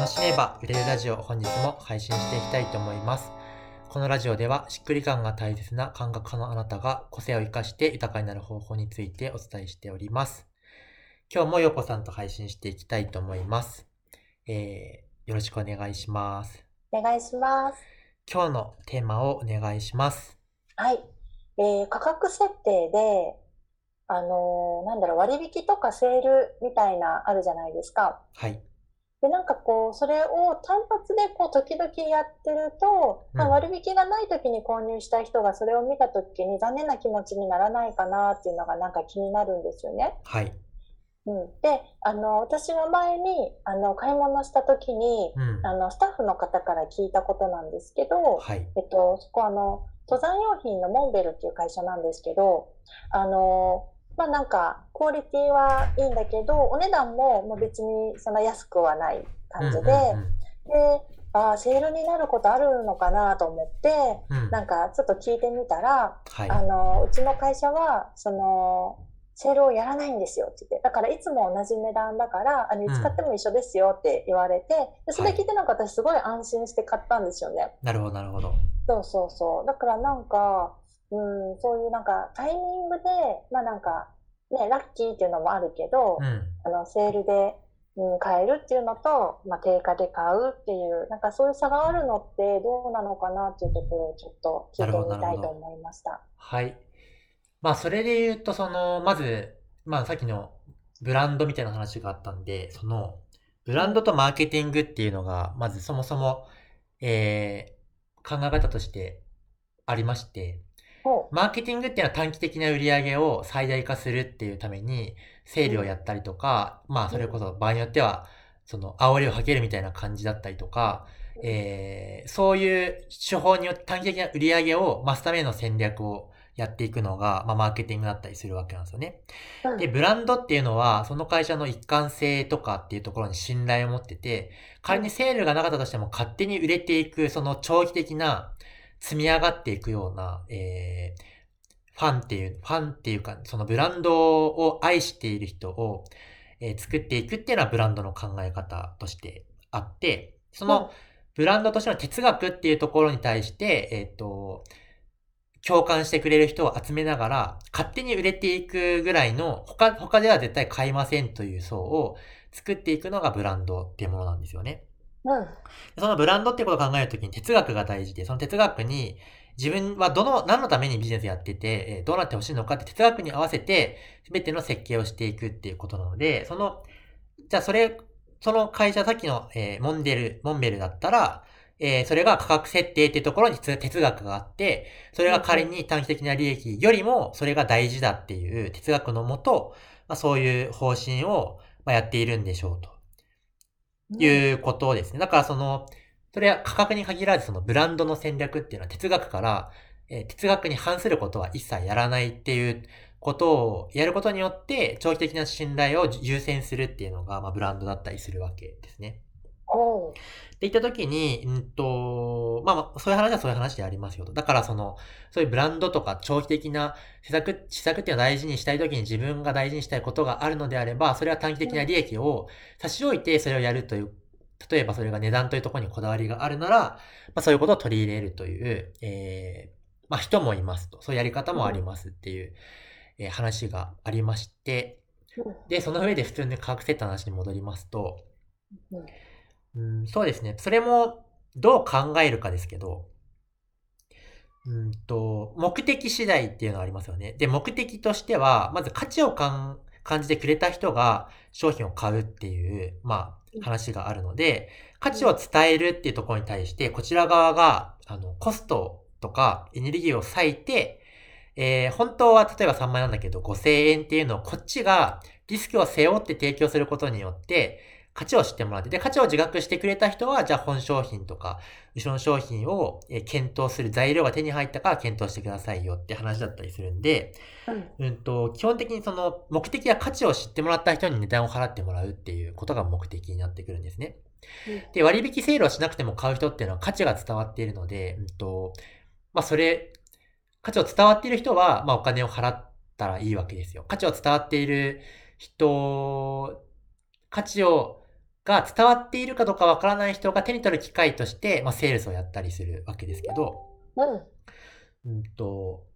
楽しめば売れるラジオ本日も配信していきたいと思います。このラジオではしっくり感が大切な感覚派のあなたが個性を生かして豊かになる方法についてお伝えしております。今日もよこさんと配信していきたいと思います。えー、よろしくお願いします。お願いします。今日のテーマをお願いします。はい。えー価格設定で、あのーなんだろう、割引とかセールみたいなあるじゃないですか。はい。で、なんかこう、それを単発でこう、時々やってると、まあ、うん割引がない時に購入した人がそれを見た時に残念な気持ちにならないかなっていうのがなんか気になるんですよね。はい。うん。で、あの、私は前に、あの、買い物した時に、うん。あの、スタッフの方から聞いたことなんですけど、はい。えっと、そこあの、登山用品のモンベルっていう会社なんですけど、あの、まあなんか、クオリティはいいんだけど、お値段ももう別にそんな安くはない感じで、うんうんで、あーセールになることあるのかなと思って、うんうんなんかちょっと聞いてみたら、はい。あの、うちの会社は、その、セールをやらないんですよって言って、だからいつも同じ値段だから、あの、ん使っても一緒ですよって言われて、でそれ聞いてなんか私すごい安心して買ったんですよね。なるほど、なるほど。そうそうそう。だからなんか、うん、そういうなんかタイミングで、まあなんか、ね、ラッキーっていうのもあるけど、うん。あの、セールで、うん、買えるっていうのと、まあ定価で買うっていう、なんかそういう差があるのってどうなのかなっていうところをちょっと聞いてみたいと思いました。はい。まあ、それで言うと、その、まず、まあ、さっきのブランドみたいな話があったんで、その、ブランドとマーケティングっていうのが、まずそもそも、えー、考え方としてありまして。マーケティングっていうのは短期的な売り上げを最大化するっていうために、セールをやったりとか、まあ、それこそ場合によっては、その、煽りをかけるみたいな感じだったりとか、えーそういう手法によって短期的な売り上げを増すための戦略をやっていくのが、まあ、マーケティングだったりするわけなんですよね。うん。で、ブランドっていうのは、その会社の一貫性とかっていうところに信頼を持ってて、仮にセールがなかったとしても勝手に売れていく、その長期的な積み上がっていくような、えーファンっていう、ファンっていうか、そのブランドを愛している人を、えー作っていくっていうのはブランドの考え方としてあって、そのブランドとしての哲学っていうところに対して、えっ、と、共感してくれる人を集めながら、勝手に売れていくぐらいの、他、他では絶対買いませんという層を作っていくのがブランドっていうものなんですよね。うん。そのブランドってことを考えるときに哲学が大事で、その哲学に自分はどの、何のためにビジネスやってて、えどうなってほしいのかって哲学に合わせて全ての設計をしていくっていうことなので、その、じゃあそれ、その会社、さっきの、えーモンデル、モンベルだったら、えーそれが価格設定っていうところに哲学があって、それが仮に短期的な利益よりもそれが大事だっていう哲学のもと、まあ、そういう方針を、ま、やっているんでしょうと。いうことですね。だからその、それは価格に限らずそのブランドの戦略っていうのは哲学から、えー哲学に反することは一切やらないっていうことをやることによって長期的な信頼を優先するっていうのが、まあ、ブランドだったりするわけですね。ほって言った時に、うんと、まあまあ、そういう話はそういう話でありますよと。だからその、そういうブランドとか長期的な施策、施策っていうのを大事にしたい時に自分が大事にしたいことがあるのであれば、それは短期的な利益を差し置いてそれをやるという、例えばそれが値段というところにこだわりがあるなら、まあそういうことを取り入れるという、えー、まあ人もいますと。そういうやり方もありますっていう、えー話がありまして、で、その上で普通に価格設定の話に戻りますと、うんうん、そうですね。それもどう考えるかですけど、うんと、目的次第っていうのがありますよね。で、目的としては、まず価値を感感じてくれた人が商品を買うっていう、まあ、話があるので、価値を伝えるっていうところに対して、こちら側が、あの、コストとかエネルギーを割いて、えー本当は例えば3万円なんだけど5000円っていうのをこっちがリスクを背負って提供することによって、価値を知ってもらって、で、価値を自覚してくれた人は、じゃあ本商品とか、後ろの商品をえー検討する材料が手に入ったから検討してくださいよって話だったりするんで、うんうんと、基本的にその目的は価値を知ってもらった人に値段を払ってもらうっていうことが目的になってくるんですね。で、割引セールをしなくても買う人っていうのは価値が伝わっているので、うんと、まあそれ、価値を伝わっている人は、まあお金を払ったらいいわけですよ。価値を伝わっている人、価値をが伝わっているかどうかわからない人が手に取る機会として、まあ、セールスをやったりするわけですけど、うん。うんと、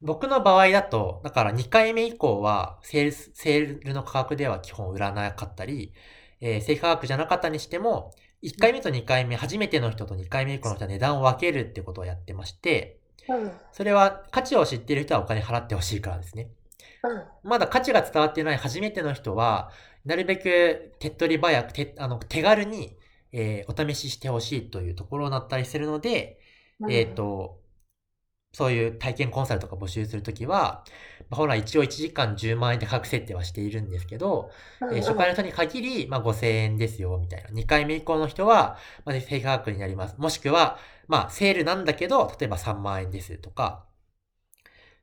僕の場合だと、だから2回目以降は、セールス、セールの価格では基本売らなかったり、えー正価格じゃなかったにしても、1回目と2回目、初めての人と2回目以降の人は値段を分けるってことをやってまして、うん。それは価値を知っている人はお金払ってほしいからですね。うん。まだ価値が伝わっていない初めての人は、なるべく手っ取り早く、手あの手軽に、えーお試ししてほしいというところになったりするので、うんえっ、、と、そういう体験コンサルとか募集するときは、まあ、本来一応1時間10万円で価格設定はしているんですけど、うんえー初回の人に限り、まあ、5000円ですよ、みたいな。2回目以降の人は、まあ、低価格になります。もしくは、まあ、セールなんだけど、例えば3万円ですとか、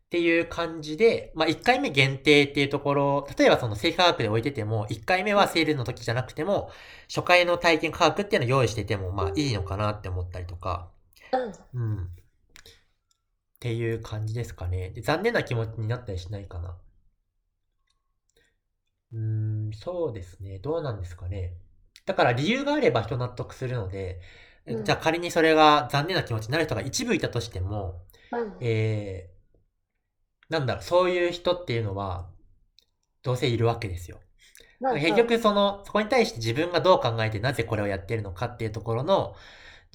っていう感じで、まあ、1回目限定っていうところ、例えばその正価格で置いてても、1回目はセールの時じゃなくても、初回の体験価格っていうのを用意してても、まあ、いいのかなって思ったりとか、うん。うん。っていう感じですかね。で残念な気持ちになったりしないかな。うーん、そうですね。どうなんですかね。だから理由があれば人納得するので、うんじゃあ仮にそれが残念な気持ちになる人が一部いたとしても、うん。えー、なんだろう、そういう人っていうのは、どうせいるわけですよ。うん結局その、そこに対して自分がどう考えてなぜこれをやってるのかっていうところの、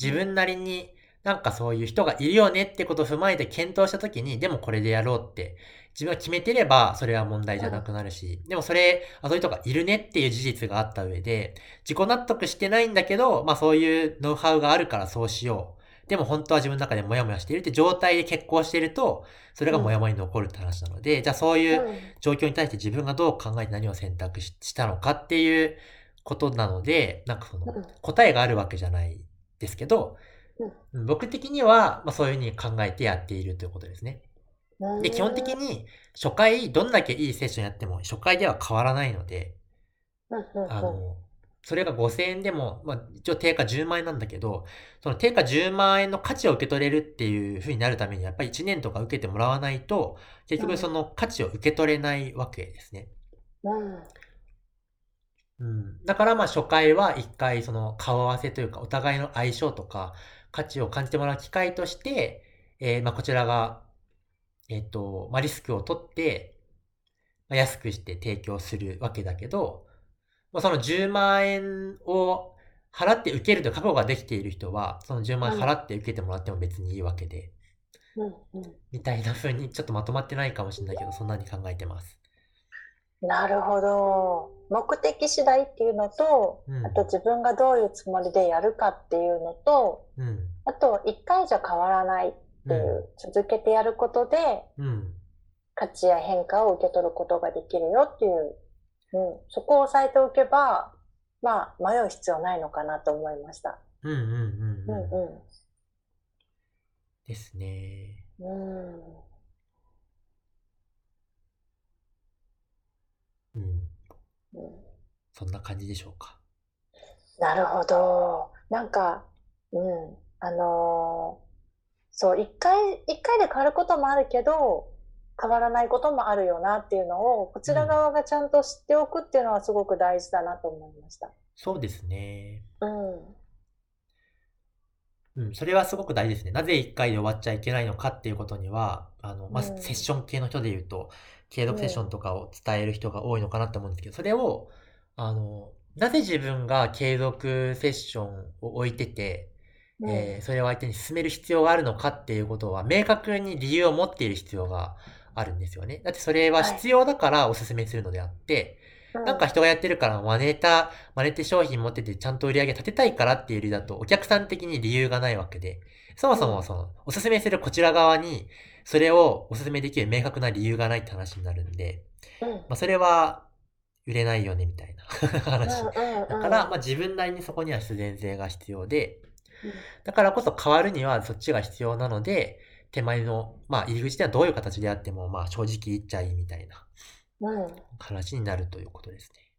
自分なりになんかそういう人がいるよねってことを踏まえて検討したときに、でもこれでやろうって、自分が決めてればそれは問題じゃなくなるし、でもそれ、あ、そういう人がいるねっていう事実があった上で、自己納得してないんだけど、まあそういうノウハウがあるからそうしよう。でも本当は自分の中でモヤモヤしているって状態で結婚していると、それがモヤモヤに残るって話なので、じゃあそういううん。状況に対して自分がどう考えて何を選択ししたのかっていうことなので、なんかそのうん。答えがあるわけじゃないですけど、うん。僕的には、まあ、そういうふうに考えてやっているということですね。うんで、基本的に初回どんだけいいセッションやっても初回では変わらないので、うんうんうん。あの、それが5000円でも、まあ、一応定価10万円なんだけど、その定価10万円の価値を受け取れるっていう風になるために、やっぱり1年とか受けてもらわないと、結局その価値を受け取れないわけですね。うんうん。だからまあ初回は一回その顔合わせというか、お互いの相性とか、価値を感じてもらう機会として、えーまあこちらが、えっ、と、まあリスクを取って、まあ、安くして提供するわけだけど、まあ、その10万円を払って受けると覚悟ができている人は、その10万円払って受けてもらっても別にいいわけで、うんうんみたいな風にちょっとまとまってないかもしれないけど、そんなに考えてます。なるほど。目的次第っていうのと、うんあと自分がどういうつもりでやるかっていうのと、うん。あと一回じゃ変わらないっていう、続けてやることでうん。価値や変化を受け取ることができるよっていう、うん、そこを押さえておけば、まあ迷う必要ないのかなと思いました。うんうんうんううん。んですね。うん。うん。うん。うんそんな感じでしょうか。なるほど。なんか、うん、あのーそう、一回、一回で変わることもあるけど、変わらないこともあるよなっていうのを、こちら側がちゃんと知っておくっていうのはすごく大事だなと思いました。そうですね。うん。うん、それはすごく大事ですね。なぜ1回で終わっちゃいけないのかっていうことには、あの、まあ、うんセッション系の人で言うと、継続セッションとかを伝える人が多いのかなって思うんですけど、それを、あの、なぜ自分が継続セッションを置いてて、うんえーそれを相手に進める必要があるのかっていうことは、明確に理由を持っている必要があるんですよね。だってそれは必要だからお勧めするのであって、うん。なんか人がやってるから真似た、真似て商品持っててちゃんと売り上げ立てたいからっていう理由だとお客さん的に理由がないわけで、そもそもその、おすすめするこちら側に、それをおすすめできる明確な理由がないって話になるんで、うん。まあそれは売れないよねみたいな話。だから、まあ自分なりにそこには必然性が必要で、うん。だからこそ変わるにはそっちが必要なので、手前の、まあ、入り口ではどういう形であっても、まあ、正直言っちゃいいみたいな形になるということですね。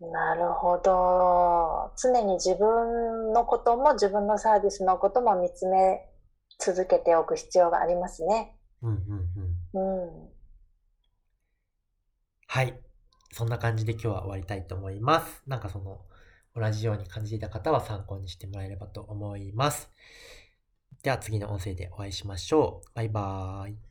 なるほど。常に自分のことも自分のサービスのことも見つめ続けておく必要がありますね。うんうんうん。うん、はい。そんな感じで今日は終わりたいと思います。なんかその、同じように感じていた方は参考にしてもらえればと思います。では次の音声でお会いしましょう。バイバーイ。